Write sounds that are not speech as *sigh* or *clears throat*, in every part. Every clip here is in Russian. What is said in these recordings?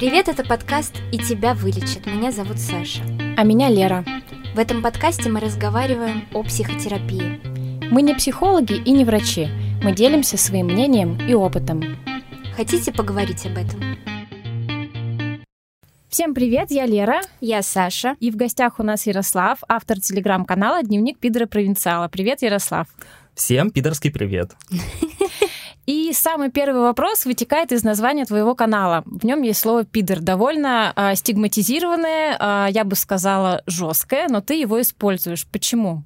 Привет, это подкаст «И тебя вылечат». Меня зовут Саша. А меня Лера. В этом подкасте мы разговариваем о психотерапии. Мы не психологи и не врачи. Мы делимся своим мнением и опытом. Хотите поговорить об этом? Всем привет, я Лера. Я Саша. И в гостях у нас Ярослав, автор телеграм-канала «Дневник пидора провинциала». Привет, Ярослав. Всем пидорский привет. *laughs* И самый первый вопрос вытекает из названия твоего канала. В нем есть слово пидор, довольно э, стигматизированное, э, я бы сказала, жесткое, но ты его используешь. Почему?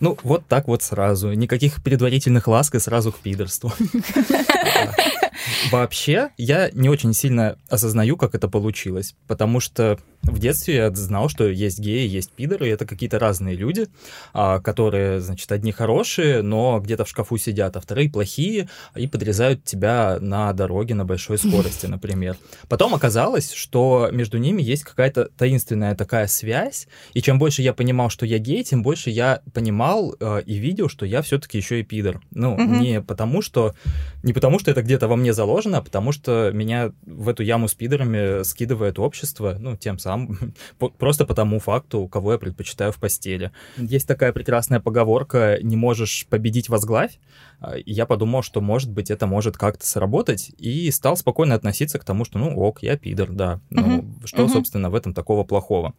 Ну, вот так вот сразу. Никаких предварительных ласк и сразу к пидорству. *laughs* *laughs* Вообще, я не очень сильно осознаю, как это получилось, потому что в детстве я знал, что есть геи, есть пидоры, и это какие-то разные люди, а, которые, значит, одни хорошие, но где-то в шкафу сидят, а вторые плохие, и подрезают тебя на дороге на большой *laughs* скорости, например. Потом оказалось, что между ними есть какая-то таинственная такая связь, и чем больше я понимал, что я гей, тем больше я понимал э, и видел, что я все-таки еще и пидор. Ну, не потому что не потому что это где-то во мне заложено, а потому что меня в эту яму с пидорами скидывает общество, ну, тем самым сам, *laughs* просто по тому факту, кого я предпочитаю в постели. Есть такая прекрасная поговорка «не можешь победить, возглавь». А, и я подумал, что, может быть, это может как-то сработать, и стал спокойно относиться к тому, что, ну, ок, я пидор, да. Ну, uh-huh. что, uh-huh. собственно, в этом такого плохого?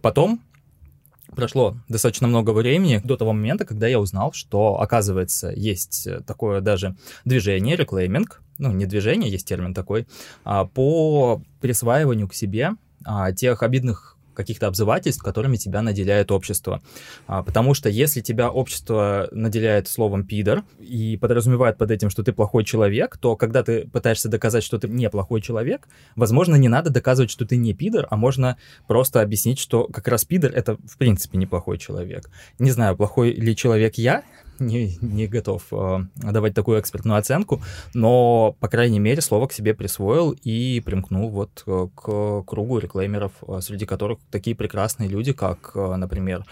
Потом прошло достаточно много времени до того момента, когда я узнал, что, оказывается, есть такое даже движение, реклейминг, ну, не движение, есть термин такой, а, по присваиванию к себе а, тех обидных каких-то обзывательств, которыми тебя наделяет общество. А, потому что если тебя общество наделяет словом «пидор» и подразумевает под этим, что ты плохой человек, то когда ты пытаешься доказать, что ты не плохой человек, возможно, не надо доказывать, что ты не пидор, а можно просто объяснить, что как раз пидор — это в принципе неплохой человек. Не знаю, плохой ли человек я, не, не готов э, давать такую экспертную оценку, но, по крайней мере, слово к себе присвоил и примкнул вот э, к кругу реклеймеров, э, среди которых такие прекрасные люди, как, э, например,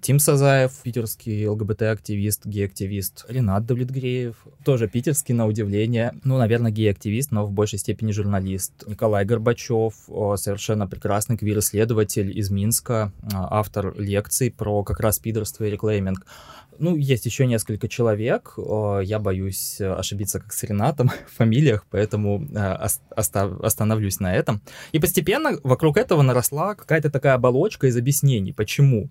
Тим Сазаев, питерский ЛГБТ-активист, гей-активист, Ренат Давлетгреев, тоже питерский, на удивление, ну, наверное, гей-активист, но в большей степени журналист, Николай Горбачев, совершенно прекрасный квир-исследователь из Минска, автор лекций про как раз пидорство и реклейминг. Ну, есть еще несколько человек. Я боюсь ошибиться как с Ренатом *laughs* в фамилиях, поэтому э, остановлюсь на этом. И постепенно вокруг этого наросла какая-то такая оболочка из объяснений, почему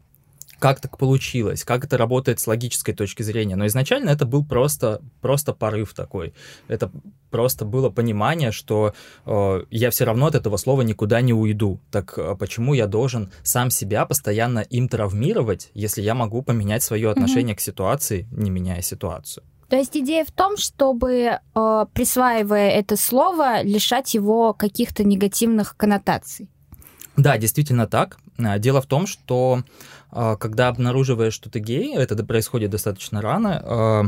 как так получилось, как это работает с логической точки зрения. Но изначально это был просто, просто порыв такой. Это просто было понимание, что э, я все равно от этого слова никуда не уйду. Так э, почему я должен сам себя постоянно им травмировать, если я могу поменять свое отношение mm-hmm. к ситуации, не меняя ситуацию? То есть идея в том, чтобы, э, присваивая это слово, лишать его каких-то негативных коннотаций. Да, действительно так. Э, дело в том, что когда обнаруживаешь, что ты гей, это происходит достаточно рано, а,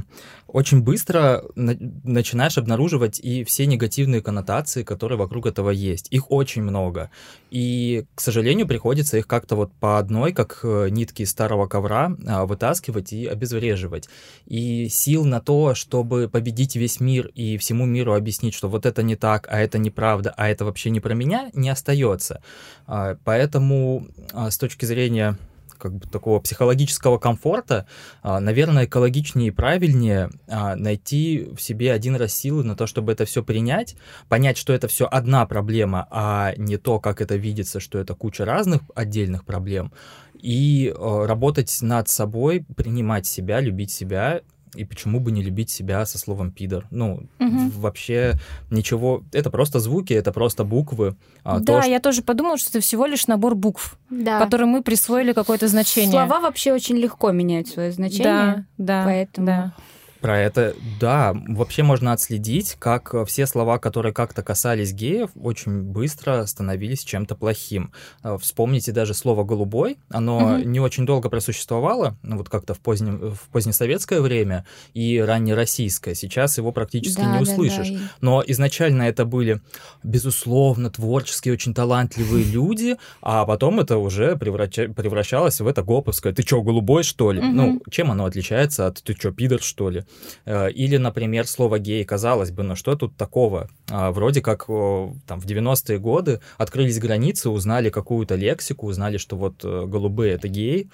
очень быстро начинаешь обнаруживать и все негативные коннотации, которые вокруг этого есть. Их очень много. И, к сожалению, приходится их как-то вот по одной, как э, нитки старого ковра, а, вытаскивать и обезвреживать. И сил на то, чтобы победить весь мир и всему миру объяснить, что вот это не так, а это неправда, а это вообще не про меня, не остается. Поэтому с точки зрения как бы такого психологического комфорта, а, наверное, экологичнее и правильнее а, найти в себе один раз силы на то, чтобы это все принять, понять, что это все одна проблема, а не то, как это видится, что это куча разных отдельных проблем, и а, работать над собой, принимать себя, любить себя и почему бы не любить себя со словом пидор? Ну, угу. вообще ничего. Это просто звуки, это просто буквы. А да, то, я тоже подумала, что это всего лишь набор букв, да. которым мы присвоили какое-то значение. Слова вообще очень легко меняют свое значение. Да, да. Поэтому. Да. Про это, да, вообще можно отследить, как все слова, которые как-то касались геев, очень быстро становились чем-то плохим. А, вспомните даже слово «голубой», оно угу. не очень долго просуществовало, ну вот как-то в, позднем, в позднесоветское время и раннероссийское. Сейчас его практически да, не услышишь. Да, да. Но изначально это были, безусловно, творческие, очень талантливые *laughs* люди, а потом это уже превраща... превращалось в это гоповское. Ты чё, голубой, что ли? Ну, чем оно отличается от «ты чё, пидор, что ли?» Э, или, например, слово гей, казалось бы, ну что тут такого? А, вроде как там в 90-е годы открылись границы, узнали какую-то лексику, узнали, что вот э, голубые — это гей,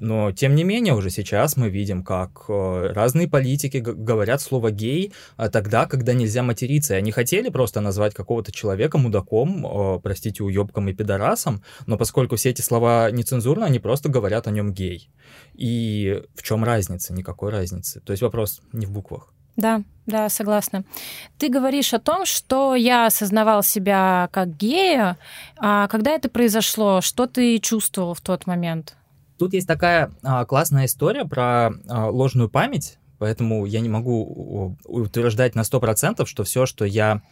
но, тем не менее, уже сейчас мы видим, как э, разные политики говорят слово «гей» а, тогда, когда нельзя материться. И они хотели просто назвать какого-то человека мудаком, э, простите, уебком и пидорасом, но поскольку все эти слова нецензурны, они просто говорят о нем «гей». И в чем разница? Никакой разницы. То есть вопрос не в буквах. Да, да, согласна. Ты говоришь о том, что я осознавал себя как гея. А когда это произошло? Что ты чувствовал в тот момент? Тут есть такая а, классная история про а, ложную память, поэтому я не могу утверждать на 100%, что все, что я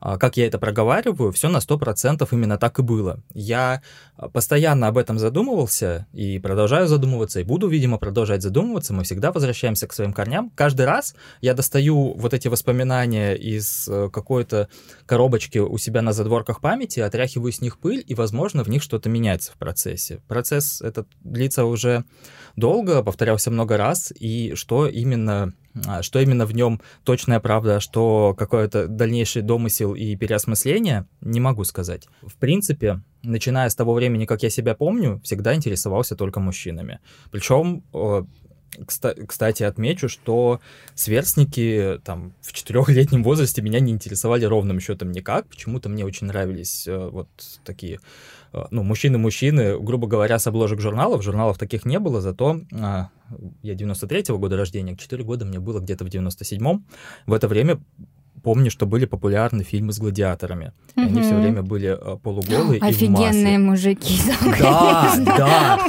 как я это проговариваю, все на 100% именно так и было. Я а, постоянно об этом задумывался и продолжаю задумываться, и буду, видимо, продолжать задумываться. Мы всегда возвращаемся к своим корням. Каждый раз я достаю вот эти воспоминания из э, какой-то коробочки у себя на задворках памяти, отряхиваю с них пыль, и, возможно, в них что-то меняется в процессе. Процесс этот длится уже долго, повторялся много раз, и что именно а, что именно в нем точная правда, а что какой-то дальнейший домысел и переосмысление, не могу сказать. В принципе, начиная с того времени, как я себя помню, всегда интересовался только мужчинами. Причем кстати, отмечу, что сверстники там в четырехлетнем возрасте меня не интересовали ровным счетом никак. Почему-то мне очень нравились э, вот такие Э, ну, мужчины-мужчины, грубо говоря, с обложек журналов. Журналов таких не было, зато а, я 93-го года рождения, 4 года мне было где-то в 97-м. В это время помню, что были популярны фильмы с гладиаторами. И они все время были э, полуголые Офигенные и в мужики. Да, да.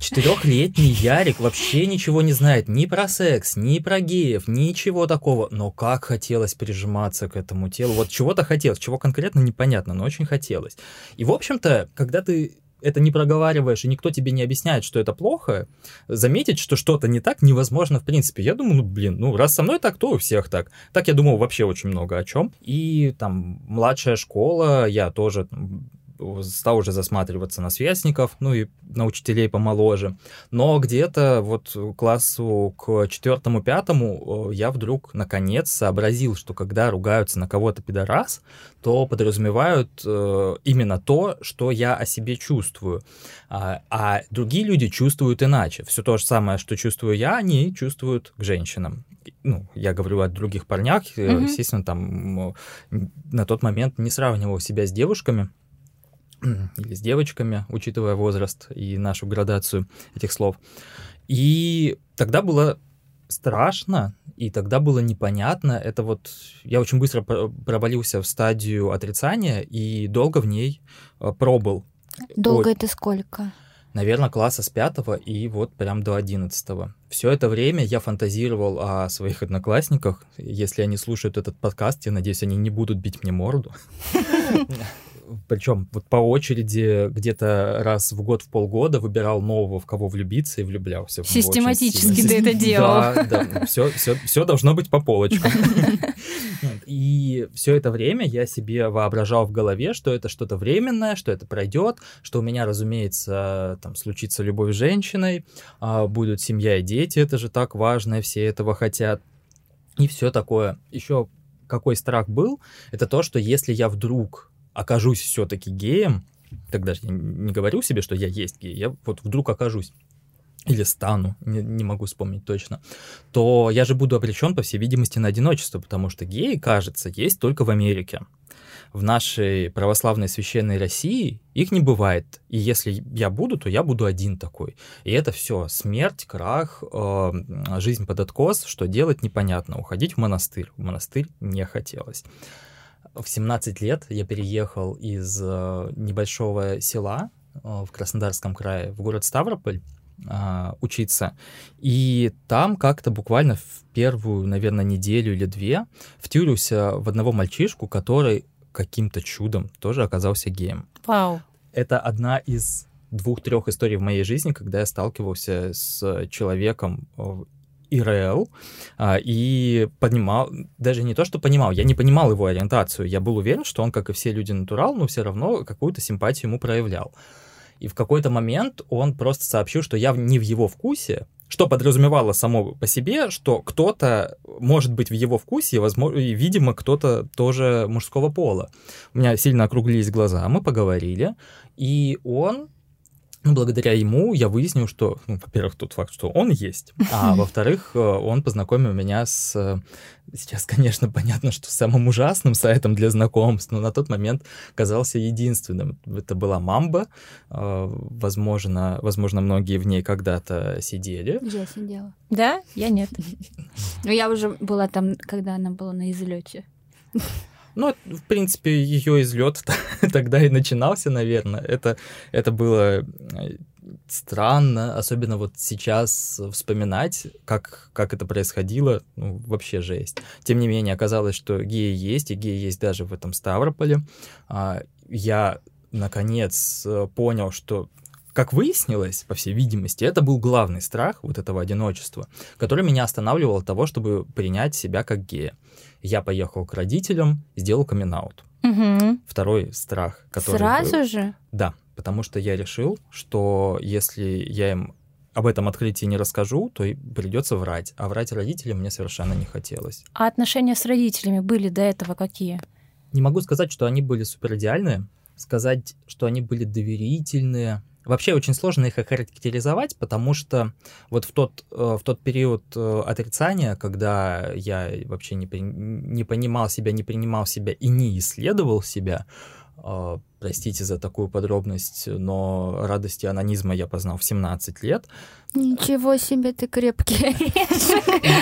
Четырехлетний Ярик вообще ничего не знает ни про секс, ни про геев, ничего такого. Но как хотелось прижиматься к этому телу. Вот чего-то хотелось, чего конкретно непонятно, но очень хотелось. И, в общем-то, когда ты это не проговариваешь, и никто тебе не объясняет, что это плохо, заметить, что что-то не так, невозможно в принципе. Я думаю, ну, блин, ну, раз со мной так, то у всех так. Так я думал вообще очень много о чем. И там младшая школа, я тоже стал уже засматриваться на сверстников, ну и на учителей помоложе. Но где-то вот классу к четвертому-пятому я вдруг наконец сообразил, что когда ругаются на кого-то пидорас, то подразумевают э, именно то, что я о себе чувствую. А, а другие люди чувствуют иначе. Все то же самое, что чувствую я, они чувствуют к женщинам ну, я говорю о других парнях, mm-hmm. естественно, там на тот момент не сравнивал себя с девушками, *clears throat* или с девочками, учитывая возраст и нашу градацию этих слов. И тогда было страшно, и тогда было непонятно. Это вот я очень быстро провалился в стадию отрицания и долго в ней э, пробыл. Долго Ой, это сколько? Наверное, класса с пятого и вот прям до одиннадцатого. Все это время я фантазировал о своих одноклассниках. Если они слушают этот подкаст, я надеюсь, они не будут бить мне морду. *laughs* причем вот по очереди где-то раз в год, в полгода выбирал нового, в кого влюбиться и влюблялся. Систематически ты это делал. Да, да, все, все, все должно быть по полочкам. И все это время я себе воображал в голове, что это что-то временное, что это пройдет, что у меня, разумеется, там случится любовь с женщиной, а, будут семья и дети, это же так важно, все этого хотят. И все такое. Еще какой страх был, это то, что если я вдруг окажусь все-таки геем, тогда же я не говорю себе, что я есть гей, я вот вдруг окажусь или стану, не, не могу вспомнить точно, то я же буду обречен, по всей видимости, на одиночество, потому что геи, кажется, есть только в Америке. В нашей православной священной России их не бывает. И если я буду, то я буду один такой. И это все смерть, крах, э, жизнь под откос, что делать непонятно. Уходить в монастырь. В монастырь не хотелось в 17 лет я переехал из э, небольшого села э, в Краснодарском крае в город Ставрополь э, учиться. И там как-то буквально в первую, наверное, неделю или две втюрился в одного мальчишку, который каким-то чудом тоже оказался геем. Вау. Это одна из двух-трех историй в моей жизни, когда я сталкивался с человеком ИРЛ а, и понимал, даже не то, что понимал, я не понимал его ориентацию, я был уверен, что он, как и все люди, натурал, но все равно какую-то симпатию ему проявлял. И в какой-то момент он просто сообщил, что я не в его вкусе, что подразумевало само по себе, что кто-то может быть в его вкусе, возможно, и, видимо, кто-то тоже мужского пола. У меня сильно округлились глаза, мы поговорили, и он благодаря ему я выяснил, что, ну, во-первых, тот факт, что он есть, *laughs* а во-вторых, э, он познакомил меня с... Э, сейчас, конечно, *laughs* понятно, что самым ужасным сайтом для знакомств, но на тот момент казался единственным. Это была Мамба. Э, возможно, возможно, многие в ней когда-то сидели. Я сидела. Да? Я нет. *laughs* Но я уже была там, когда она была на излете. Ну, в принципе, ее излет *laughs* тогда и начинался, наверное. Это, это было э, странно, особенно вот сейчас вспоминать, как, как это происходило, ну, вообще жесть. Тем не менее, оказалось, что геи есть, и геи есть даже в этом Ставрополе. А, я, наконец, э, понял, что как выяснилось, по всей видимости, это был главный страх вот этого одиночества, который меня останавливал от того, чтобы принять себя как гея я поехал к родителям, сделал камин -аут. Угу. Второй страх, который... Сразу был... же? Да, потому что я решил, что если я им об этом открытии не расскажу, то и придется врать. А врать родителям мне совершенно не хотелось. А отношения с родителями были до этого какие? Не могу сказать, что они были супер идеальные. Сказать, что они были доверительные, Вообще очень сложно их охарактеризовать, потому что вот в тот, э, в тот период э, отрицания, когда я вообще не, не понимал себя, не принимал себя и не исследовал себя, простите за такую подробность, но радости анонизма я познал в 17 лет. Ничего себе ты крепкий *laughs*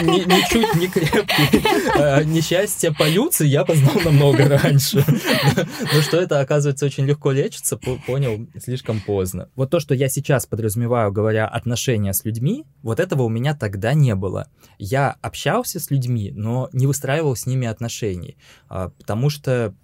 Ничуть не крепкий. А, несчастье полюции я познал намного раньше. *laughs* Но что это, оказывается, очень легко лечится, понял слишком поздно. Вот то, что я сейчас подразумеваю, говоря отношения с людьми, вот этого у меня тогда не было. Я общался с людьми, но не выстраивал с ними отношений, а, потому что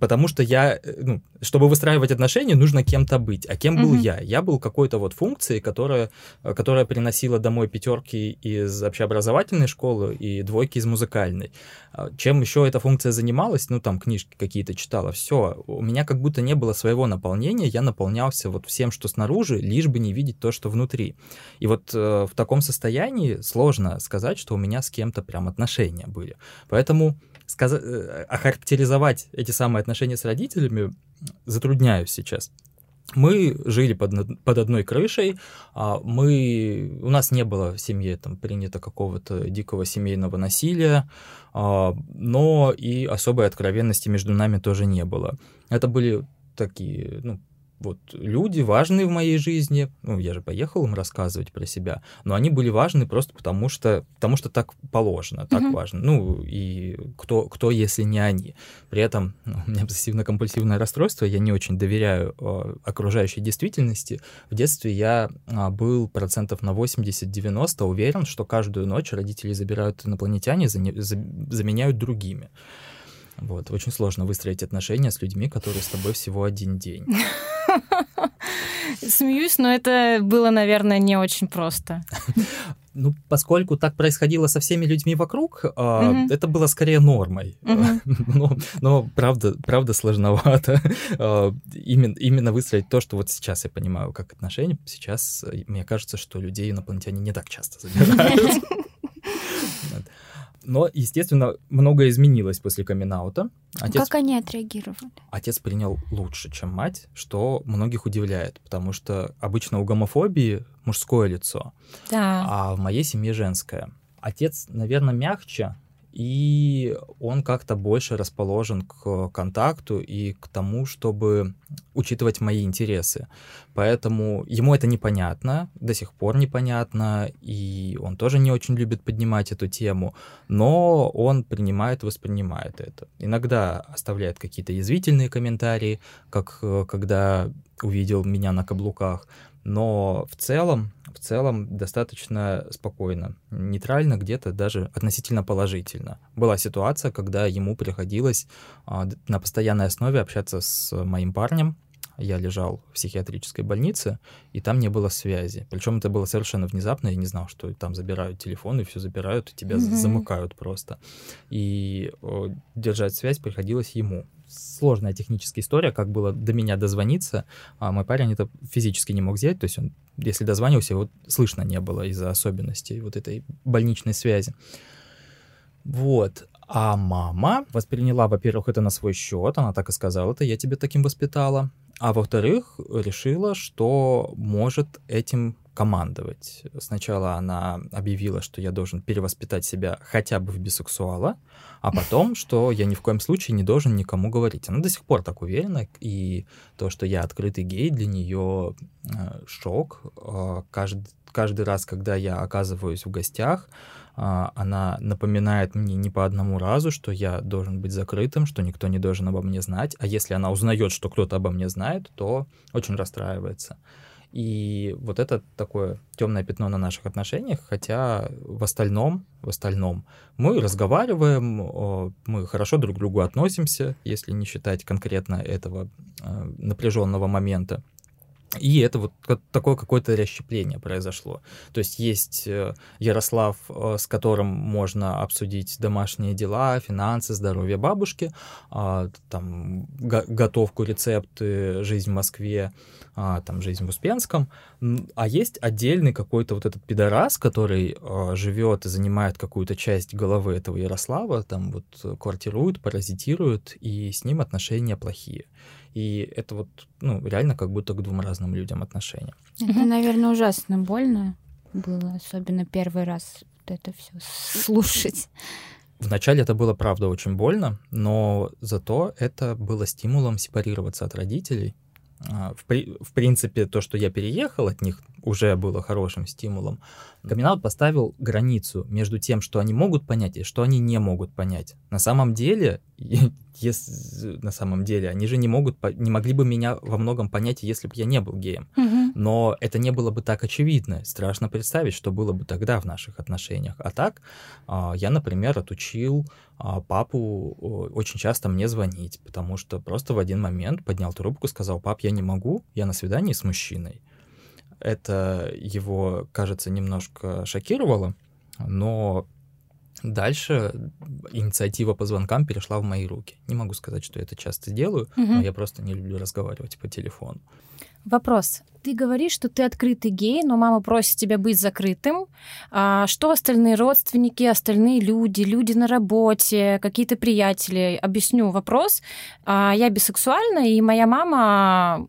потому что я, э, ну, чтобы выстраивать отношения, нужно кем-то быть. А кем был mm-hmm. я? Я был какой-то вот функцией, которая, э, которая приносила домой пятерки из общеобразовательной школы и двойки из музыкальной. А чем еще эта функция занималась? Ну, там книжки какие-то читала. Все, у меня как будто не было своего наполнения, я наполнялся вот всем, что снаружи, лишь бы не видеть то, что внутри. И вот э, в таком состоянии сложно сказать, что у меня с кем-то прям отношения были. Поэтому сказать, э, охарактеризовать эти самые отношения с родителями затрудняюсь сейчас. Мы жили под, под одной крышей, а мы, у нас не было в семье там, принято какого-то дикого семейного насилия, а, но и особой откровенности между нами тоже не было. Это были такие ну, вот люди важные в моей жизни, ну, я же поехал им рассказывать про себя, но они были важны просто потому, что, потому что так положено, так mm-hmm. важно. Ну, и кто, кто, если не они. При этом ну, у меня обсессивно-компульсивное расстройство, я не очень доверяю э, окружающей действительности. В детстве я э, был процентов на 80-90 уверен, что каждую ночь родители забирают инопланетяне, за, за, заменяют другими. Вот, очень сложно выстроить отношения с людьми, которые с тобой всего один день. *laughs* *laughs* Смеюсь, но это было, наверное, не очень просто. *laughs* Ну, поскольку так происходило со всеми людьми вокруг, mm-hmm. это было скорее нормой. Mm-hmm. *laughs* но, но правда, правда сложновато а, именно, именно выстроить то, что вот сейчас я понимаю как отношения. Сейчас э, мне кажется, что людей инопланетяне не так часто забирают. Но, естественно, многое изменилось после камин -аута. Отец... Как они отреагировали? Отец принял лучше, чем мать, что многих удивляет, потому что обычно у гомофобии мужское лицо, да. а в моей семье женское. Отец, наверное, мягче, и он как-то больше расположен к контакту и к тому, чтобы учитывать мои интересы. Поэтому ему это непонятно, до сих пор непонятно, и он тоже не очень любит поднимать эту тему, но он принимает, воспринимает это. Иногда оставляет какие-то язвительные комментарии, как э, когда увидел меня на каблуках, но в целом в целом достаточно спокойно, нейтрально, где-то даже относительно положительно. Была ситуация, когда ему приходилось а, на постоянной основе общаться с моим парнем. Я лежал в психиатрической больнице, и там не было связи. Причем это было совершенно внезапно. Я не знал, что там забирают телефон, и все забирают, и тебя mm-hmm. замыкают просто. И о, держать связь приходилось ему. Сложная техническая история, как было до меня дозвониться. А мой парень это физически не мог сделать, то есть он, если дозванивался, его слышно не было из-за особенностей вот этой больничной связи. Вот. А мама восприняла, во-первых, это на свой счет, она так и сказала, это я тебя таким воспитала. А во-вторых, решила, что может этим командовать. Сначала она объявила, что я должен перевоспитать себя хотя бы в бисексуала, а потом, что я ни в коем случае не должен никому говорить. Она до сих пор так уверена, и то, что я открытый гей, для нее э, шок. Э, каждый, каждый раз, когда я оказываюсь в гостях, э, она напоминает мне не по одному разу, что я должен быть закрытым, что никто не должен обо мне знать. А если она узнает, что кто-то обо мне знает, то очень расстраивается. И вот это такое темное пятно на наших отношениях, хотя в остальном, в остальном мы разговариваем, мы хорошо друг к другу относимся, если не считать конкретно этого э, напряженного момента. И это вот такое какое-то расщепление произошло. То есть есть э, Ярослав, э, с которым можно обсудить домашние дела, финансы, здоровье бабушки, а, там готовку, рецепты, жизнь в Москве, а, там жизнь в Успенском. А есть отдельный какой-то вот этот пидорас, который а, живет и занимает какую-то часть головы этого Ярослава, там вот квартирует, паразитирует, и с ним отношения плохие. И это вот, ну, реально как будто к двум разным людям отношения. Это, наверное, ужасно больно было, особенно первый раз вот это все слушать. Вначале это было, правда, очень больно, но зато это было стимулом сепарироваться от родителей. А, в, при, в принципе, то, что я переехал от них, уже было хорошим стимулом. Камин поставил границу между тем, что они могут понять и что они не могут понять. На самом деле, *laughs* если, на самом деле, они же не могут, не могли бы меня во многом понять, если бы я не был геем. Угу. Но это не было бы так очевидно. Страшно представить, что было бы тогда в наших отношениях. А так, а, я, например, отучил а, папу очень часто мне звонить, потому что просто в один момент поднял трубку, сказал, пап, я не могу, я на свидании с мужчиной. Это его, кажется, немножко шокировало, но дальше инициатива по звонкам перешла в мои руки. Не могу сказать, что я это часто делаю, угу. но я просто не люблю разговаривать по телефону. Вопрос. Ты говоришь, что ты открытый гей, но мама просит тебя быть закрытым. А что остальные родственники, остальные люди, люди на работе, какие-то приятели? Объясню вопрос. А, я бисексуальна, и моя мама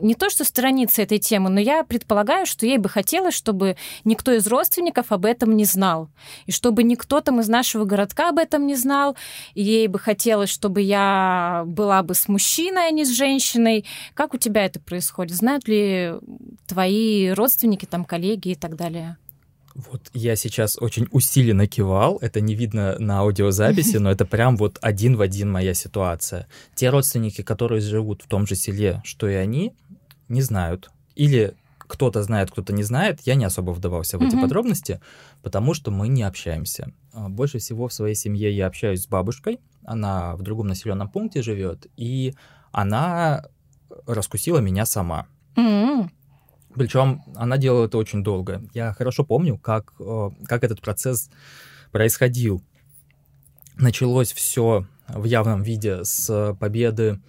не то что сторониться этой темы, но я предполагаю, что ей бы хотелось, чтобы никто из родственников об этом не знал. И чтобы никто там из нашего городка об этом не знал. И ей бы хотелось, чтобы я была бы с мужчиной, а не с женщиной. Как у тебя это происходит? Знают ли твои родственники, там, коллеги и так далее? Вот я сейчас очень усиленно кивал, это не видно на аудиозаписи, но это прям вот один в один моя ситуация. Те родственники, которые живут в том же селе, что и они, не знают. Или кто-то знает, кто-то не знает. Я не особо вдавался в эти mm-hmm. подробности, потому что мы не общаемся. А, больше всего в своей семье я общаюсь с бабушкой. Она в другом населенном пункте живет, и она раскусила меня сама. Mm-hmm. Причем она делала это очень долго. Я хорошо помню, как, э, как этот процесс происходил. Началось все в явном виде с победы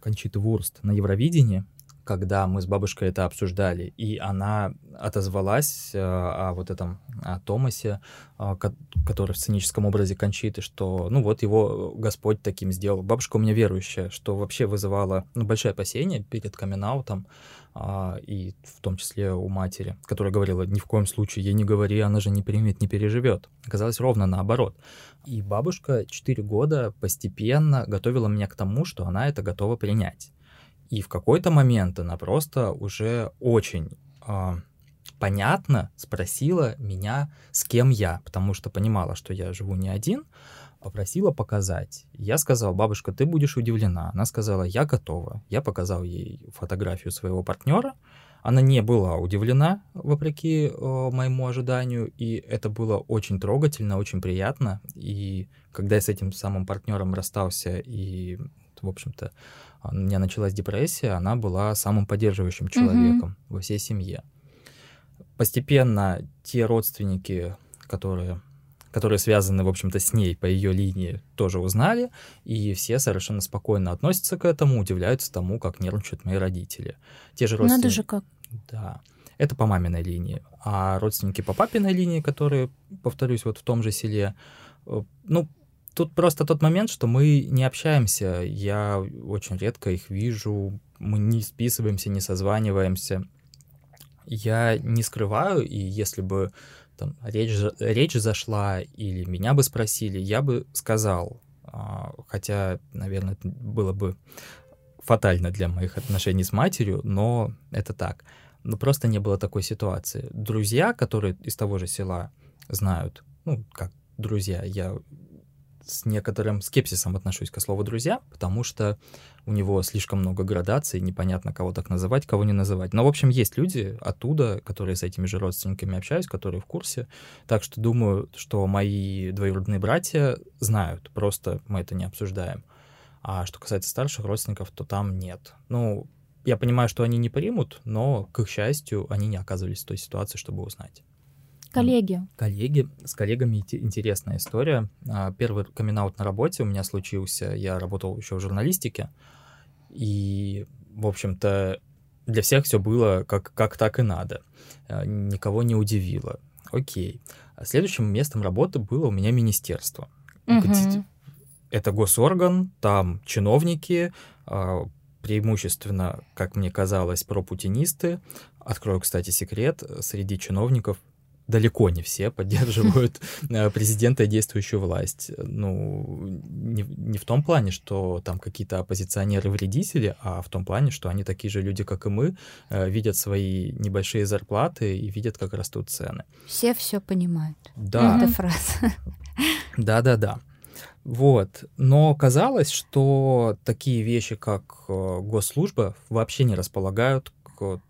Кончиты Вурст на Евровидении когда мы с бабушкой это обсуждали, и она отозвалась э, о вот этом о Томасе, э, который в сценическом образе Кончиты, что, ну вот, его Господь таким сделал. Бабушка у меня верующая, что вообще вызывало ну, большое опасение перед камин а, и в том числе у матери, которая говорила, ни в коем случае ей не говори, она же не примет, не переживет. Оказалось ровно наоборот. И бабушка 4 года постепенно готовила меня к тому, что она это готова принять. И в какой-то момент она просто уже очень э, понятно спросила меня, с кем я, потому что понимала, что я живу не один, попросила показать. Я сказал, бабушка, ты будешь удивлена. Она сказала, я готова. Я показал ей фотографию своего партнера. Она не была удивлена, вопреки э, моему ожиданию, и это было очень трогательно, очень приятно. И когда я с этим самым партнером расстался и, в общем-то, у меня началась депрессия, она была самым поддерживающим человеком mm во всей семье. Постепенно те родственники, которые которые связаны, в общем-то, с ней по ее линии, тоже узнали, и все совершенно спокойно относятся к этому, удивляются тому, как нервничают мои родители. Те же родственники... Надо же как. Да. Это по маминой линии. А родственники по папиной линии, которые, повторюсь, вот в том же селе, э, ну, тут просто тот момент, что мы не общаемся. Я очень редко их вижу, мы не списываемся, не созваниваемся. Я не скрываю, и если бы там, речь, речь зашла или меня бы спросили, я бы сказал, а, хотя, наверное, это было бы фатально для моих отношений с матерью, но это так. Но просто не было такой ситуации. Друзья, которые из того же села знают, ну, как друзья, я с некоторым скепсисом отношусь к слову «друзья», потому что у него слишком много градаций, непонятно, кого так называть, кого не называть. Но, в общем, есть люди оттуда, которые с этими же родственниками общаюсь, которые в курсе. Так что думаю, что мои двоюродные братья знают, просто мы это не обсуждаем. А что касается старших родственников, то там нет. Ну, я понимаю, что они не примут, но, к их счастью, они не оказывались в той ситуации, чтобы узнать. Коллеги. Коллеги. С коллегами интересная история. А, первый камин на работе у меня случился. Я работал еще в журналистике. И, в общем-то, для всех все было как, как так и надо. А, никого не удивило. Окей. А следующим местом работы было у меня министерство. Угу. Это госорган, там чиновники, преимущественно, как мне казалось, пропутинисты. Открою, кстати, секрет, среди чиновников далеко не все поддерживают *laughs* э, президента и действующую власть. Ну, не, не в том плане, что там какие-то оппозиционеры-вредители, а в том плане, что они такие же люди, как и мы, э, видят свои небольшие зарплаты и видят, как растут цены. Все все понимают. Да. Это фраза. *laughs* Да-да-да. Вот. Но казалось, что такие вещи, как э, госслужба, вообще не располагают к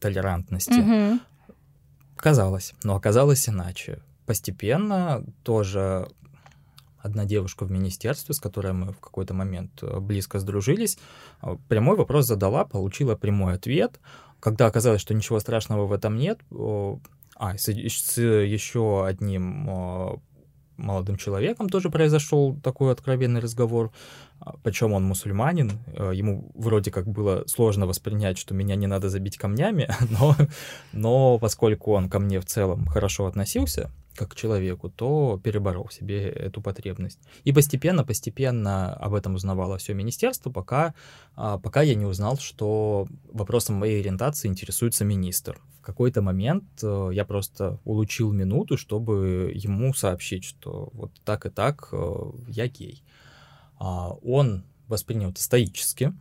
толерантности. Угу. Казалось, но оказалось иначе. Постепенно тоже одна девушка в министерстве, с которой мы в какой-то момент э, близко сдружились, э, прямой вопрос задала, получила прямой ответ. Когда оказалось, что ничего страшного в этом нет, а, с, с еще одним молодым человеком тоже произошел такой откровенный разговор. А, Причем он мусульманин, э, ему вроде как было сложно воспринять, что меня не надо забить камнями, *laughs* но, но поскольку он ко мне в целом хорошо относился, как человеку, то переборол себе эту потребность. И постепенно, постепенно об этом узнавало все министерство, пока, а, пока я не узнал, что вопросом моей ориентации интересуется министр. В какой-то момент э, я просто улучил минуту, чтобы ему сообщить, что вот так и так э, я гей. А, он воспринял это стоически,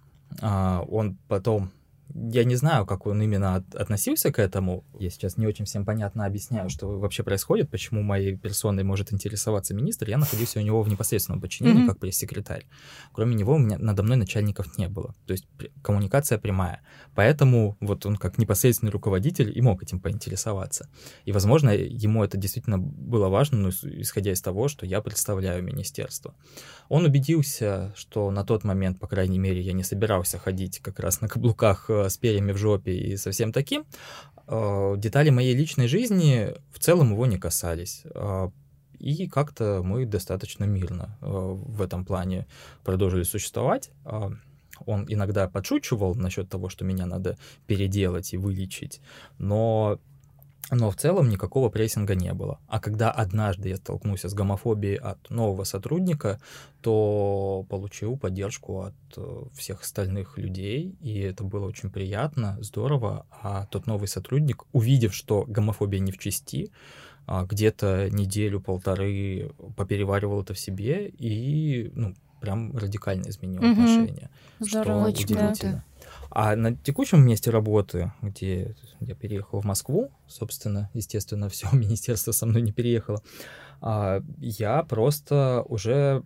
а, он потом я не знаю, как он именно от, относился к этому. Я сейчас не очень всем понятно объясняю, что вообще происходит, почему моей персоной может интересоваться министр. Я находился у него в непосредственном подчинении, mm-hmm. как пресс-секретарь. Кроме него у меня надо мной начальников не было. То есть коммуникация прямая. Поэтому вот он как непосредственный руководитель и мог этим поинтересоваться. И, возможно, ему это действительно было важно, ну, исходя из того, что я представляю министерство. Он убедился, что на тот момент, по крайней мере, я не собирался ходить как раз на каблуках э, с перьями в жопе и со всем таким. Э, детали моей личной жизни в целом его не касались. Э, и как-то мы достаточно мирно в этом плане продолжили существовать. Он иногда подшучивал насчет того, что меня надо переделать и вылечить, но но в целом никакого прессинга не было. А когда однажды я столкнулся с гомофобией от нового сотрудника, то получил поддержку от э, всех остальных людей, и это было очень приятно, здорово. А тот новый сотрудник, увидев, что гомофобия не в чести, а где-то неделю-полторы попереваривал это в себе и ну, прям радикально изменил угу. отношения. Здорово, что очень удивительно. Да. А на текущем месте работы, где я переехал в Москву, собственно, естественно, *laughs* все министерство со мной не переехало, а, я просто уже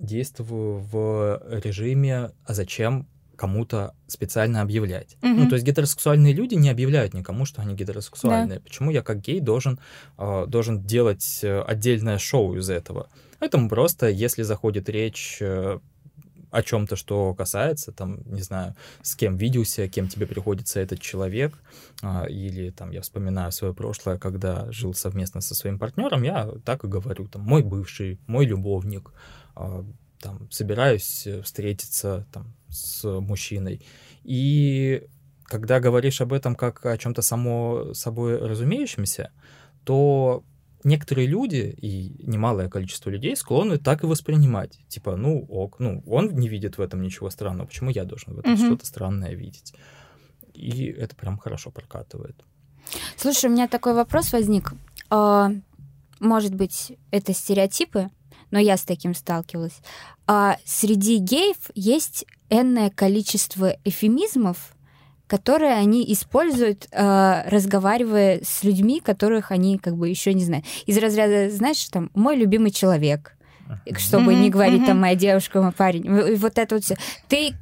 действую в режиме «а зачем кому-то специально объявлять. Mm-hmm. Ну, то есть гетеросексуальные люди не объявляют никому, что они гетеросексуальные. Да. Почему я как гей должен, э, должен делать отдельное шоу из этого? Поэтому просто, если заходит речь э, о чем-то, что касается, там, не знаю, с кем виделся, кем тебе приходится этот человек, а, или там я вспоминаю свое прошлое, когда жил совместно со своим партнером, я так и говорю, там, мой бывший, мой любовник, а, там, собираюсь встретиться там с мужчиной. И когда говоришь об этом как о чем-то само собой разумеющемся, то некоторые люди и немалое количество людей склонны так и воспринимать. Типа, ну ок, ну он не видит в этом ничего странного, почему я должен в этом mm-hmm. что-то странное видеть? И это прям хорошо прокатывает. Слушай, у меня такой вопрос возник. А, может быть, это стереотипы, но я с таким сталкивалась. А среди геев есть энное количество эфемизмов, которые они используют, э, разговаривая с людьми, которых они как бы еще не знают. Из разряда, знаешь, там, мой любимый человек, чтобы mm-hmm, не говорить mm-hmm. там моя девушка, мой парень. И вот это вот все. Ты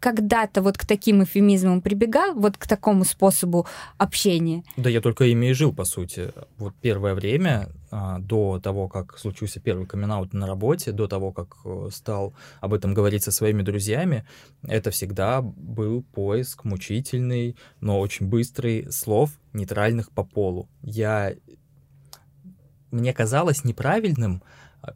когда-то вот к таким эфемизмам прибегал, вот к такому способу общения? Да, я только ими и жил, по сути. Вот первое время, а, до того, как случился первый камин на работе, до того, как э, стал об этом говорить со своими друзьями, это всегда был поиск мучительный, но очень быстрый слов, нейтральных по полу. Я... Мне казалось неправильным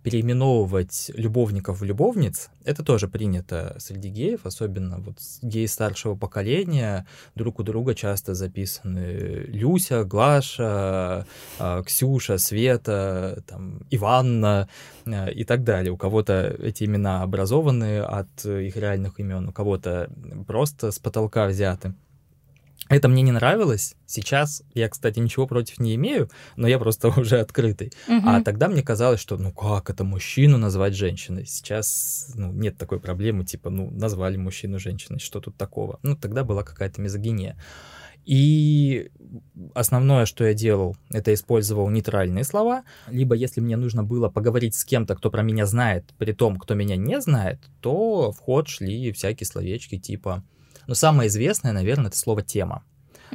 переименовывать любовников в любовниц, это тоже принято среди геев, особенно вот геи старшего поколения, друг у друга часто записаны Люся, Глаша, а, Ксюша, Света, там, Иванна а, и так далее. У кого-то эти имена образованы от их реальных имен, у кого-то просто с потолка взяты. Это мне не нравилось. Сейчас я, кстати, ничего против не имею, но я просто *laughs* уже открытый. Угу. А тогда мне казалось, что ну как это мужчину назвать женщиной? Сейчас ну, нет такой проблемы, типа, ну, назвали мужчину женщиной, что тут такого? Ну, тогда была какая-то мизогиния. И основное, что я делал, это использовал нейтральные слова. Либо если мне нужно было поговорить с кем-то, кто про меня знает, при том, кто меня не знает, то в ход шли всякие словечки типа но самое известное, наверное, это слово тема.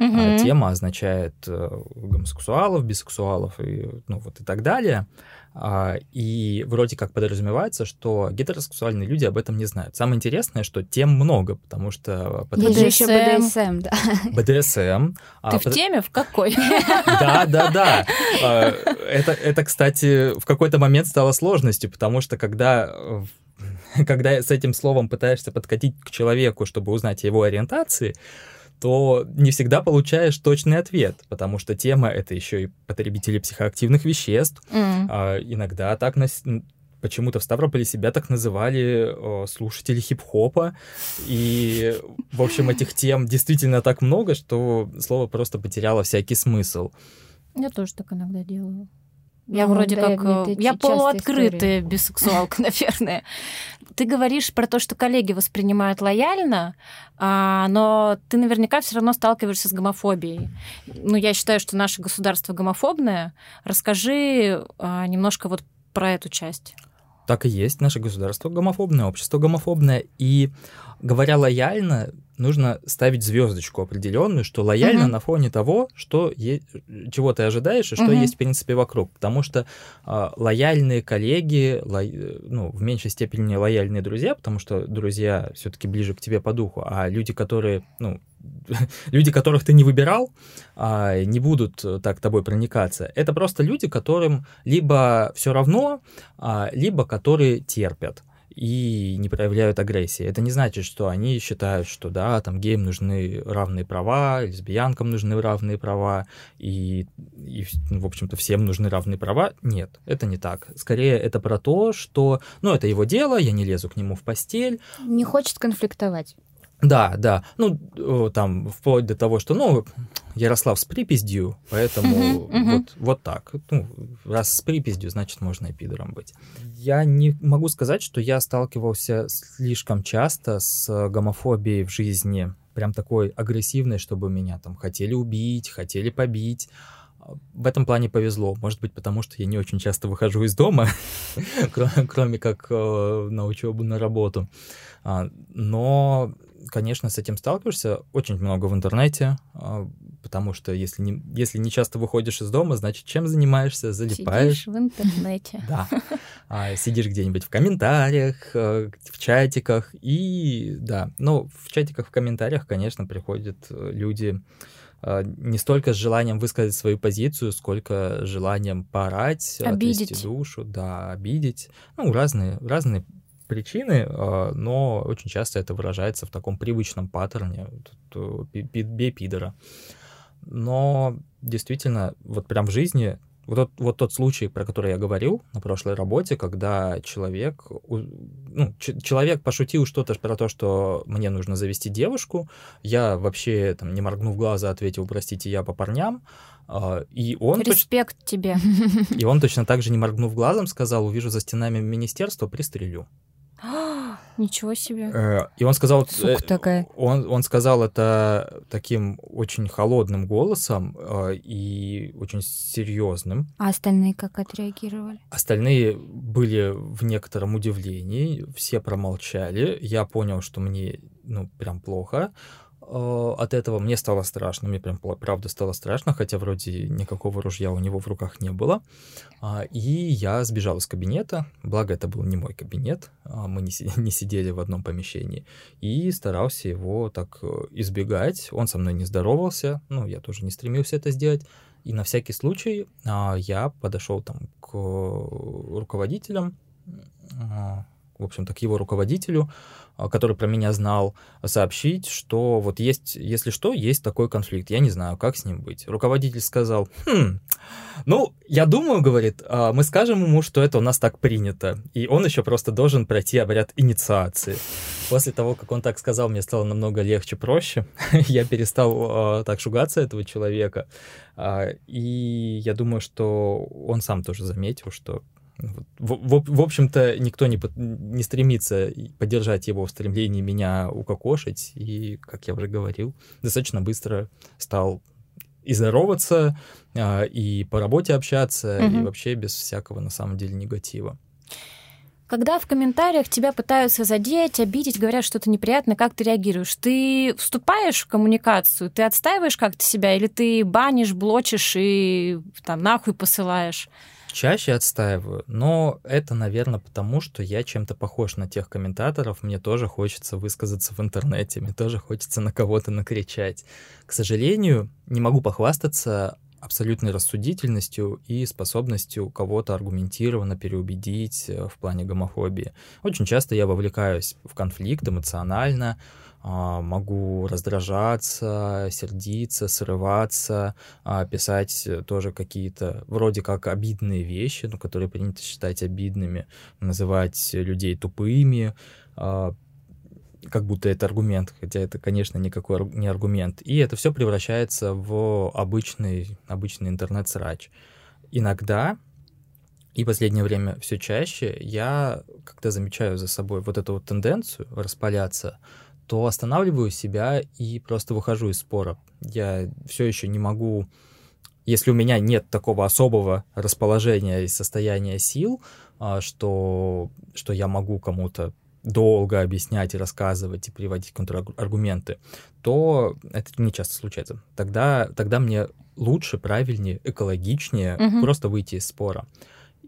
Угу. Тема означает э, гомосексуалов, бисексуалов и, ну, вот и так далее. А, и вроде как подразумевается, что гетеросексуальные люди об этом не знают. Самое интересное, что тем много, потому что... Есть же еще БДСМ, *laughs* да. БДСМ. А, Ты в теме? В какой? *laughs* Да, да, да. Это, это, кстати, в какой-то момент стало сложностью, потому что когда *laughs* когда с этим словом пытаешься подкатить к человеку, чтобы узнать его ориентации, то не всегда получаешь точный ответ, потому что тема это еще и потребители психоактивных веществ. Mm. А, иногда так нас почему-то в Ставрополе себя так называли о, слушатели хип-хопа. И, в общем, этих тем действительно так много, что слово просто потеряло всякий смысл. Я тоже так иногда делаю. Я ну, вроде да, как... Э, я полуоткрытая бисексуалка, *laughs* наверное. Ты говоришь про то, что коллеги воспринимают лояльно, а, но ты наверняка все равно сталкиваешься с гомофобией. Ну, я считаю, что наше государство гомофобное. Расскажи а, немножко вот про эту часть. Так и есть. Наше государство гомофобное, общество гомофобное. И говоря лояльно, нужно ставить звездочку определенную, что лояльно угу. на фоне того, что е- чего ты ожидаешь и что угу. есть в принципе вокруг, потому что э, лояльные коллеги, ло- ну в меньшей степени лояльные друзья, потому что друзья все-таки ближе к тебе по духу, а люди, которые, ну *laughs* люди, которых ты не выбирал, а, не будут так тобой проникаться. Это просто люди, которым либо все равно, а, либо которые терпят и не проявляют агрессии. Это не значит, что они считают, что да, там геям нужны равные права, лесбиянкам нужны равные права, и, и в общем-то, всем нужны равные права. Нет, это не так. Скорее, это про то, что, ну, это его дело, я не лезу к нему в постель. Не хочет конфликтовать. Да, да. Ну, там, вплоть до того, что, ну, Ярослав с припиздью, поэтому uh-huh, uh-huh. Вот, вот так. Ну, раз с припиздью, значит, можно и пидором быть. Я не могу сказать, что я сталкивался слишком часто с гомофобией в жизни, прям такой агрессивной, чтобы меня там хотели убить, хотели побить. В этом плане повезло. Может быть, потому что я не очень часто выхожу из дома, *laughs* кроме как э, на учебу, на работу. А, но, конечно, с этим сталкиваешься очень много в интернете, а, потому что если не, если не часто выходишь из дома, значит, чем занимаешься? Залипаешь. Сидишь в интернете. *laughs* Да. А, сидишь где-нибудь в комментариях, э, в чатиках, и да, ну, в чатиках, в комментариях, конечно, приходят э, люди э, не столько с желанием высказать свою позицию, сколько желанием поорать, обидеть. отвести душу, да, обидеть. Ну, разные, разные причины, но очень часто это выражается в таком привычном паттерне бей пидора. Но действительно, вот прям в жизни вот тот, вот тот случай, про который я говорил на прошлой работе, когда человек, ну, человек пошутил что-то про то, что мне нужно завести девушку, я вообще, там, не моргнув глаза, ответил, простите, я по парням, а, и он... Респект точ... тебе. *laughs* И он точно так же, не моргнув глазом, сказал, увижу за стенами министерства, пристрелю. Ничего себе. Э, и он сказал... Сука э, такая. Он, он сказал это таким очень холодным голосом э, и очень серьезным. А остальные как отреагировали? Остальные были в некотором удивлении, все промолчали. Я понял, что мне ну, прям плохо. Э, от этого мне стало страшно, мне прям правда стало страшно, хотя вроде никакого ружья у него в руках не было. А, и я сбежал из кабинета, благо это был не мой кабинет, а мы не, *laughs* не сидели в одном помещении, и старался его так э, избегать. Он со мной не здоровался, ну, я тоже не стремился это сделать. И на всякий случай а, я подошел там к руководителям, в общем-то, к его руководителю, а, который про меня знал, сообщить, что вот есть, если что, есть такой конфликт. Я не знаю, как с ним быть. Руководитель сказал, хм, ну, я думаю, говорит, а, мы скажем ему, что это у нас так принято. И он еще просто должен пройти обряд инициации. После того, как он так сказал, мне стало намного легче, проще. *laughs* я перестал а, так шугаться этого человека. И я думаю, что он сам тоже заметил, что в, в, в общем-то, никто не, не стремится поддержать его в стремлении меня укокошить, и, как я уже говорил, достаточно быстро стал и здороваться, а, и по работе общаться, угу. и вообще без всякого, на самом деле, негатива. Когда в комментариях тебя пытаются задеть, обидеть, говорят что-то неприятное, как ты реагируешь? Ты вступаешь в коммуникацию, ты отстаиваешь как-то себя, или ты банишь, блочишь и там нахуй посылаешь? Чаще отстаиваю, но это, наверное, потому что я чем-то похож на тех комментаторов, мне тоже хочется высказаться в интернете, мне тоже хочется на кого-то накричать. К сожалению, не могу похвастаться абсолютной рассудительностью и способностью кого-то аргументированно переубедить э, в плане гомофобии. Очень часто я вовлекаюсь в конфликт эмоционально, могу раздражаться, сердиться, срываться, а, писать тоже какие-то вроде как обидные вещи, ну, которые принято считать обидными, называть людей тупыми, а, как будто это аргумент, хотя это, конечно, никакой не аргумент. И это все превращается в обычный, обычный интернет-срач. Иногда и последнее время все чаще я, когда замечаю за собой вот эту вот тенденцию распаляться, то останавливаю себя и просто выхожу из спора. Я все еще не могу, если у меня нет такого особого расположения и состояния сил, а, что, что я могу кому-то долго объяснять и рассказывать и приводить контраргументы, то это не часто случается. Тогда, тогда мне лучше, правильнее, экологичнее угу. просто выйти из спора.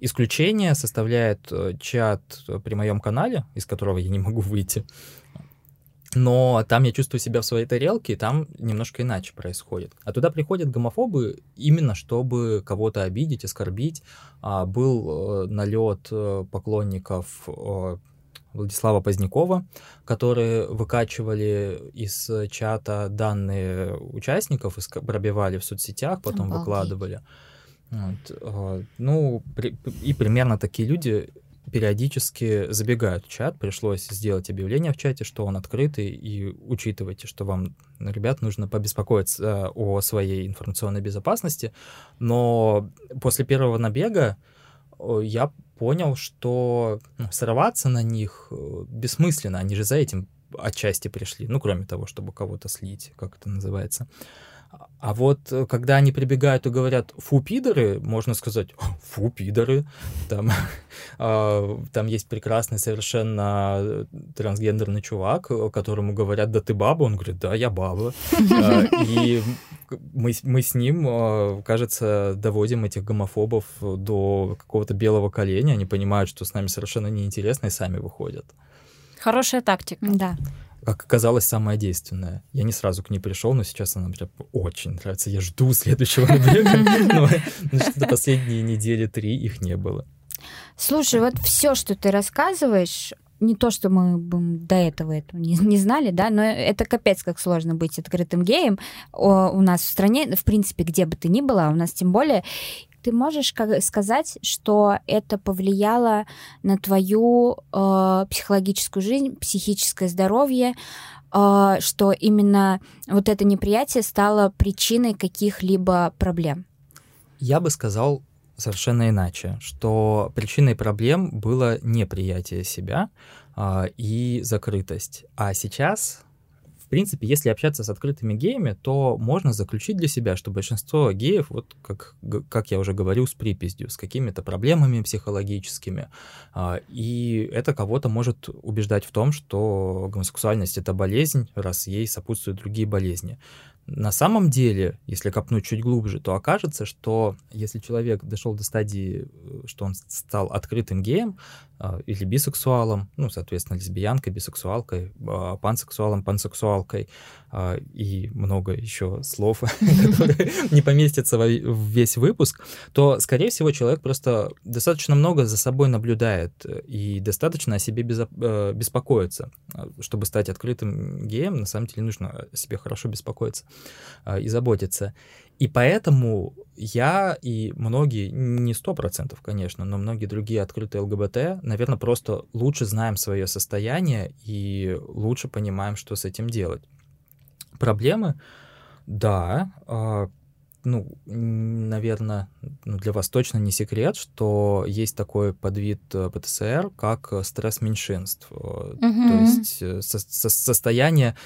Исключение составляет э, чат при моем канале, из которого я не могу выйти но там я чувствую себя в своей тарелке, и там немножко иначе происходит. А туда приходят гомофобы именно чтобы кого-то обидеть, оскорбить. А, был э, налет э, поклонников э, Владислава Позднякова, которые выкачивали из чата данные участников, пробивали в соцсетях, потом Обалдеть. выкладывали. Вот. Ну, и примерно такие люди периодически забегают в чат, пришлось сделать объявление в чате, что он открытый, и учитывайте, что вам, ребят, нужно побеспокоиться о своей информационной безопасности. Но после первого набега я понял, что ну, срываться на них э, бессмысленно, они же за этим отчасти пришли, ну, кроме того, чтобы кого-то слить, как это называется. А вот э, когда они прибегают и говорят «фу, пидоры», можно сказать *laughs* «фу, пидоры». Там, э, *laughs* там есть прекрасный совершенно трансгендерный чувак, которому говорят «да ты баба», он говорит «да, я баба». Э, и мы, мы с ним, э, кажется, доводим этих гомофобов до какого-то белого коленя, они понимают, что с нами совершенно неинтересно и сами выходят. Хорошая тактика. Да как оказалось, самая действенная. Я не сразу к ней пришел, но сейчас она мне очень нравится. Я жду *laughs* следующего набега. *laughs* Но что-то последние недели три их не было. Слушай, вот все, что ты рассказываешь, не то, что мы до этого этого не, не знали, да, но это капец как сложно быть открытым геем о, у нас в стране, в принципе, где бы ты ни была, у нас тем более. Ты можешь сказать, что это повлияло на твою э, психологическую жизнь, психическое здоровье, э, что именно вот это неприятие стало причиной каких-либо проблем? Я бы сказал совершенно иначе, что причиной проблем было неприятие себя э, и закрытость. А сейчас принципе, если общаться с открытыми геями, то можно заключить для себя, что большинство геев, вот как, как я уже говорил, с припиздью, с какими-то проблемами психологическими, а, и это кого-то может убеждать в том, что гомосексуальность — это болезнь, раз ей сопутствуют другие болезни. На самом деле, если копнуть чуть глубже, то окажется, что если человек дошел до стадии, э, что он стал открытым геем э, или бисексуалом, ну, соответственно, лесбиянкой, бисексуалкой, э, пансексуалом, пансексуалкой э, и много еще слов, *laughs* которые не поместятся в весь выпуск, то, скорее всего, человек просто достаточно много за собой наблюдает и достаточно о себе э, беспокоится. Чтобы стать открытым геем, на самом деле нужно о себе хорошо беспокоиться. А, и заботиться. И поэтому я и многие, не сто процентов, конечно, но многие другие открытые ЛГБТ, наверное, просто лучше знаем свое состояние и лучше понимаем, что с этим делать. Проблемы, да, а, ну, наверное, ну, для вас точно не секрет, что есть такой подвид э, ПТСР, как стресс меньшинств. Mm-hmm. То есть э, со- со- состояние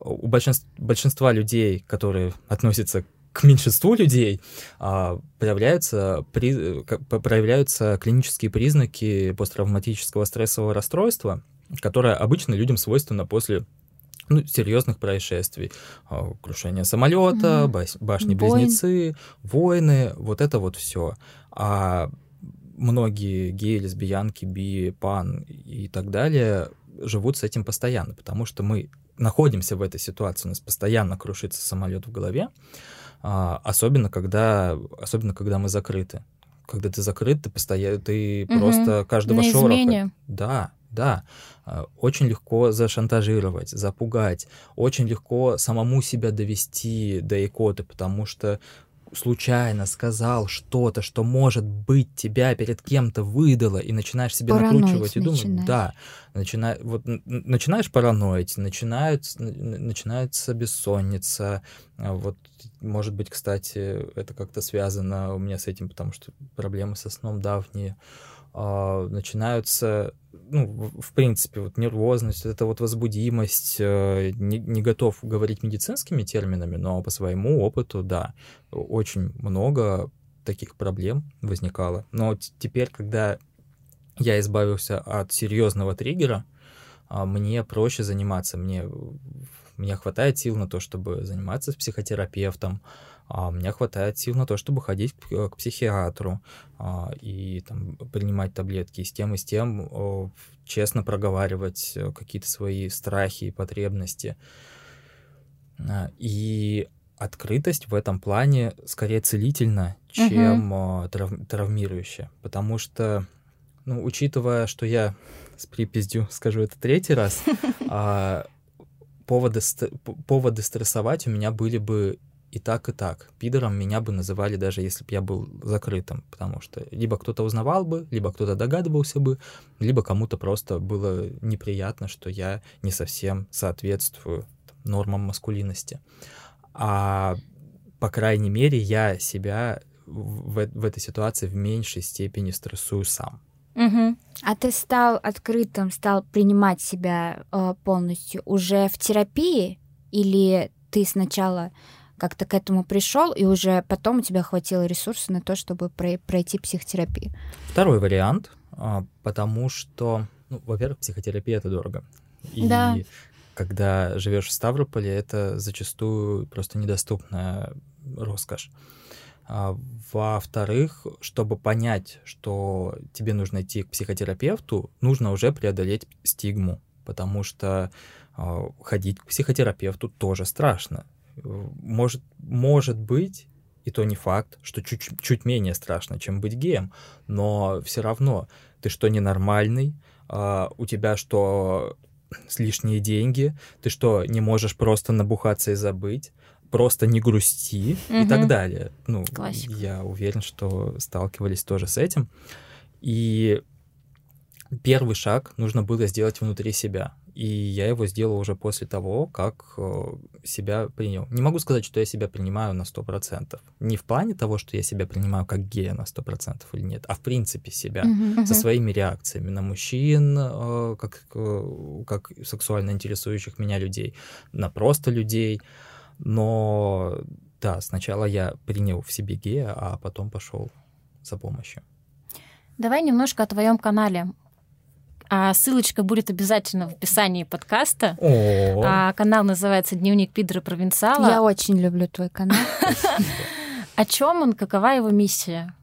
у большинства, большинства людей, которые относятся к меньшинству людей а, проявляются, при, проявляются клинические признаки посттравматического стрессового расстройства, которое обычно людям свойственно после ну, серьезных происшествий. А, крушение самолета, mm-hmm. башни-близнецы, войны, вот это вот все. А многие геи, лесбиянки, би, пан и так далее живут с этим постоянно, потому что мы находимся в этой ситуации, у нас постоянно крушится самолет в голове, а, особенно когда, особенно когда мы закрыты. Когда ты закрыт, ты постоянно, ты угу. просто каждого На шороха. Измене. Да, да. А, очень легко зашантажировать, запугать, очень легко самому себя довести до икоты, потому что случайно сказал что-то, что, может быть, тебя перед кем-то выдало, и начинаешь себе Параноить накручивать и думать, начинаешь. да, начина... вот, начинаешь параноить, начинают, начинается бессонница, а вот, может быть, кстати, это как-то связано у меня с этим, потому что проблемы со сном давние, а, начинаются, ну, в принципе, вот нервозность, это вот возбудимость, э, не, не готов говорить медицинскими терминами, но по своему опыту, да, очень много таких проблем возникало. Но теперь, когда я избавился от серьезного триггера, а, мне проще заниматься, мне, мне хватает сил на то, чтобы заниматься с психотерапевтом, а меня хватает сил на то, чтобы ходить к, к психиатру а, и там, принимать таблетки, и с тем и с тем о, честно проговаривать э, какие-то свои страхи и потребности. А, и открытость в этом плане скорее целительна, чем угу. трав, травмирующая, потому что, ну, учитывая, что я с припиздью *laughs* скажу это третий раз, *laughs* а, поводы, поводы стрессовать у меня были бы и так, и так. Пидором меня бы называли, даже если бы я был закрытым, потому что либо кто-то узнавал бы, либо кто-то догадывался бы, либо кому-то просто было неприятно, что я не совсем соответствую нормам маскулинности. А по крайней мере, я себя в, в этой ситуации в меньшей степени стрессую сам. Угу. А ты стал открытым, стал принимать себя э, полностью уже в терапии? Или ты сначала как-то к этому пришел, и уже потом у тебя хватило ресурсов на то, чтобы пройти психотерапию? Второй вариант, а, потому что, ну, во-первых, психотерапия это дорого. И да. когда живешь в Ставрополе, это зачастую просто недоступная роскошь. А, во-вторых, чтобы понять, что тебе нужно идти к психотерапевту, нужно уже преодолеть стигму, потому что э, ходить к психотерапевту тоже страшно. Может, может быть, и то не факт, что чуть, чуть менее страшно, чем быть геем, но все равно ты что, ненормальный, э, у тебя что, лишние деньги, ты что, не можешь просто набухаться и забыть, просто не грусти угу. и так далее. Ну, Классика. я уверен, что сталкивались тоже с этим. И первый шаг нужно было сделать внутри себя. И я его сделал уже после того, как э, себя принял. Не могу сказать, что я себя принимаю на 100%. Не в плане того, что я себя принимаю как гея на 100% или нет, а в принципе себя, uh-huh. со своими реакциями на мужчин, э, как, э, как сексуально интересующих меня людей, на просто людей. Но да, сначала я принял в себе гея, а потом пошел за помощью. Давай немножко о твоем канале. А ссылочка будет обязательно в описании подкаста. О. А, канал называется Дневник Пидора Провинциала. Я очень люблю твой канал. *laughs* О чем он? Какова его миссия?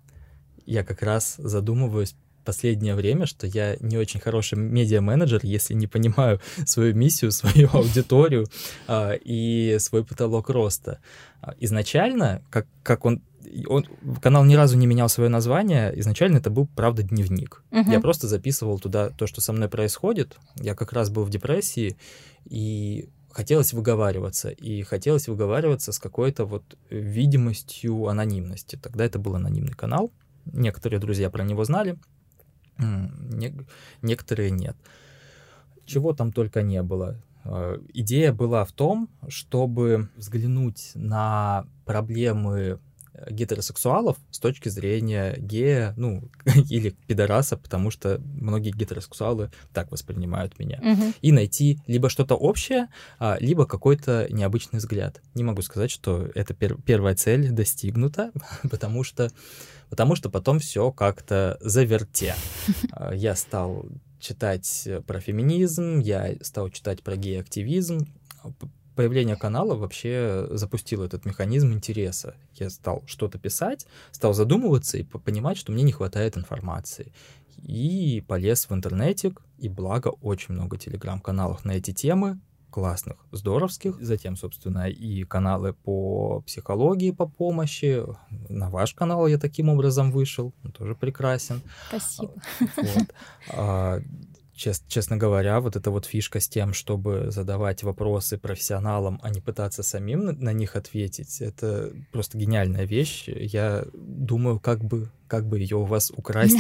Я как раз задумываюсь последнее время, что я не очень хороший медиа-менеджер, если не понимаю *laughs* свою миссию, свою аудиторию а, и свой потолок роста. А, изначально, как, как он он, канал ни разу не менял свое название. Изначально это был, правда, дневник. Uh-huh. Я просто записывал туда то, что со мной происходит. Я как раз был в депрессии, и хотелось выговариваться. И хотелось выговариваться с какой-то вот видимостью анонимности. Тогда это был анонимный канал. Некоторые друзья про него знали некоторые нет. Чего там только не было. А, идея была в том, чтобы взглянуть на проблемы гетеросексуалов с точки зрения гея, ну, *laughs* или пидораса, потому что многие гетеросексуалы так воспринимают меня. Угу. И найти либо что-то общее, а, либо какой-то необычный взгляд. Не могу сказать, что это пер- первая цель достигнута, *laughs* потому что, потому что потом все как-то заверте. А, я стал читать про феминизм, я стал читать про гей-активизм, появление канала вообще запустило этот механизм интереса. Я стал что-то писать, стал задумываться и понимать, что мне не хватает информации. И полез в интернетик, и благо очень много телеграм-каналов на эти темы, классных, здоровских. Затем, собственно, и каналы по психологии, по помощи. На ваш канал я таким образом вышел, он тоже прекрасен. Спасибо. Вот. Чест, честно говоря, вот эта вот фишка с тем, чтобы задавать вопросы профессионалам, а не пытаться самим на, на них ответить, это просто гениальная вещь. Я думаю, как бы, как бы ее у вас украсть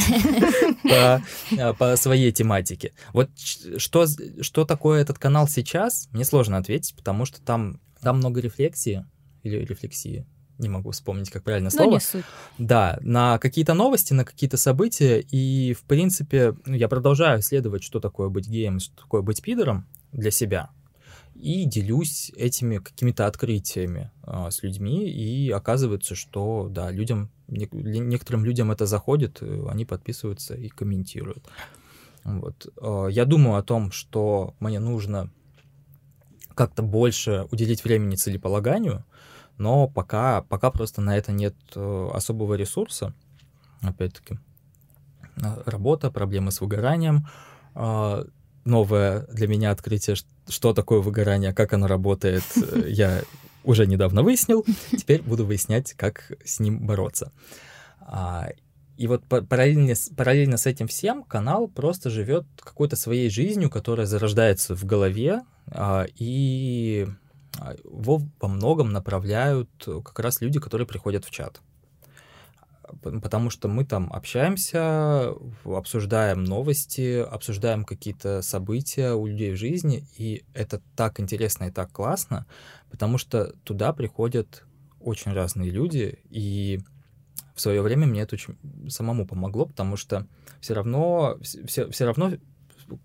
*laughs* по, а, по своей тематике. Вот что, что такое этот канал сейчас, мне сложно ответить, потому что там, там много рефлексии или рефлексии, не могу вспомнить, как правильно слово. не суть. Да, на какие-то новости, на какие-то события, и, в принципе, ну, я продолжаю исследовать, что такое быть геем, что такое быть пидором для себя, и делюсь этими какими-то открытиями а, с людьми, и оказывается, что, да, людям, не, некоторым людям это заходит, э, они подписываются и комментируют. Вот. А, я думаю о том, что мне нужно как-то больше уделить времени целеполаганию, но пока, пока просто на это нет э, особого ресурса. Опять-таки, э, работа, проблемы с выгоранием, э, новое для меня открытие, что такое выгорание, как оно работает, я уже недавно выяснил, теперь буду выяснять, как с ним бороться. А, и вот параллельно, параллельно с этим всем канал просто живет какой-то своей жизнью, которая зарождается в голове, а, и его во многом направляют как раз люди, которые приходят в чат. Потому что мы там общаемся, обсуждаем новости, обсуждаем какие-то события у людей в жизни, и это так интересно и так классно, потому что туда приходят очень разные люди, и в свое время мне это очень самому помогло, потому что все равно, все, все равно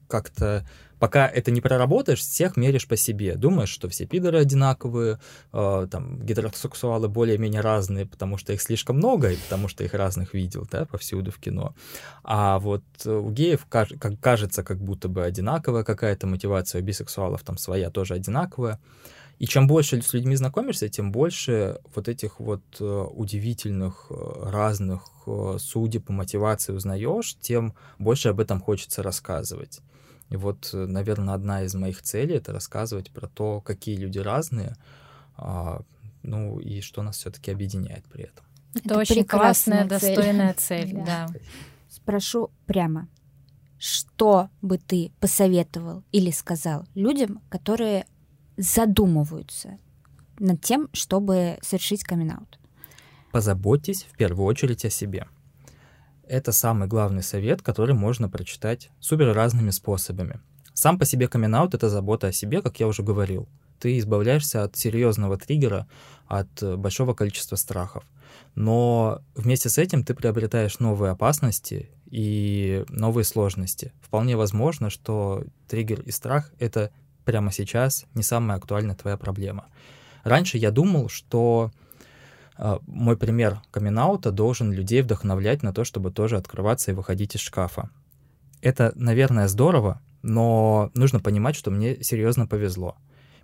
как-то пока это не проработаешь, всех меришь по себе. Думаешь, что все пидоры одинаковые, э, там, гетеросексуалы более-менее разные, потому что их слишком много, и потому что их разных видел, да, повсюду в кино. А вот у геев как, кажется, как будто бы одинаковая какая-то мотивация, у бисексуалов там своя тоже одинаковая. И чем больше с людьми знакомишься, тем больше вот этих вот э, удивительных, э, разных э, судеб и мотиваций узнаешь, тем больше об этом хочется рассказывать. И вот, наверное, одна из моих целей — это рассказывать про то, какие люди разные, а, ну и что нас все-таки объединяет при этом. Это, это очень классная, цель. достойная цель, да. да. Спрошу прямо, что бы ты посоветовал или сказал людям, которые задумываются над тем, чтобы совершить камин -аут? Позаботьтесь в первую очередь о себе. Это самый главный совет, который можно прочитать супер разными способами. Сам по себе камин это забота о себе, как я уже говорил. Ты избавляешься от серьезного триггера, от большого количества страхов. Но вместе с этим ты приобретаешь новые опасности и новые сложности. Вполне возможно, что триггер и страх — это прямо сейчас не самая актуальная твоя проблема. Раньше я думал, что э, мой пример камин должен людей вдохновлять на то, чтобы тоже открываться и выходить из шкафа. Это, наверное, здорово, но нужно понимать, что мне серьезно повезло.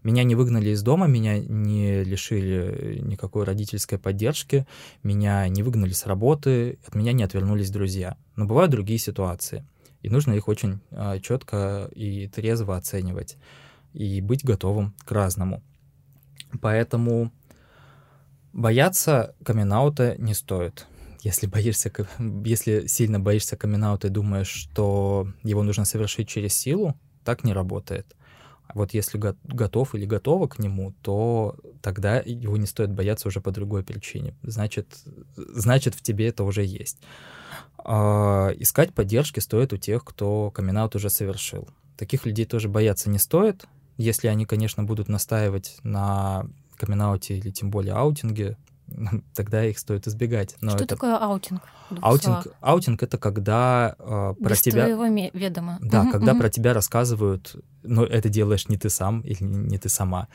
Меня не выгнали из дома, меня не лишили никакой родительской поддержки, меня не выгнали с работы, от меня не отвернулись друзья. Но бывают другие ситуации, и нужно их очень э, четко и трезво оценивать и быть готовым к разному. Поэтому бояться камин не стоит. Если боишься, если сильно боишься камин и думаешь, что его нужно совершить через силу, так не работает. А вот если готов или готова к нему, то тогда его не стоит бояться уже по другой причине. Значит, значит в тебе это уже есть. А искать поддержки стоит у тех, кто камин уже совершил. Таких людей тоже бояться не стоит, если они, конечно, будут настаивать на каминг или тем более аутинге, *laughs* тогда их стоит избегать. Но Что это... такое аутинг? Аутинг, аутинг это когда э, про Без тебя... твоего ведома. Да, угу, когда угу. про тебя рассказывают, но это делаешь не ты сам или не ты сама.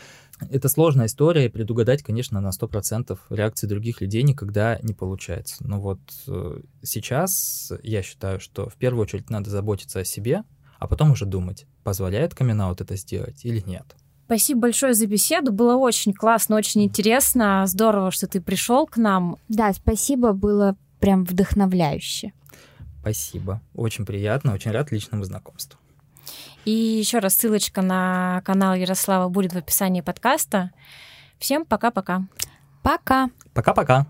Это сложная история, и предугадать, конечно, на 100% реакции других людей никогда не получается. Но вот э, сейчас я считаю, что в первую очередь надо заботиться о себе, а потом уже думать, позволяет каминг это сделать или нет. Спасибо большое за беседу. Было очень классно, очень интересно. Здорово, что ты пришел к нам. Да, спасибо, было прям вдохновляюще. Спасибо. Очень приятно, очень рад личному знакомству. И еще раз ссылочка на канал Ярослава будет в описании подкаста. Всем пока-пока. Пока. Пока-пока.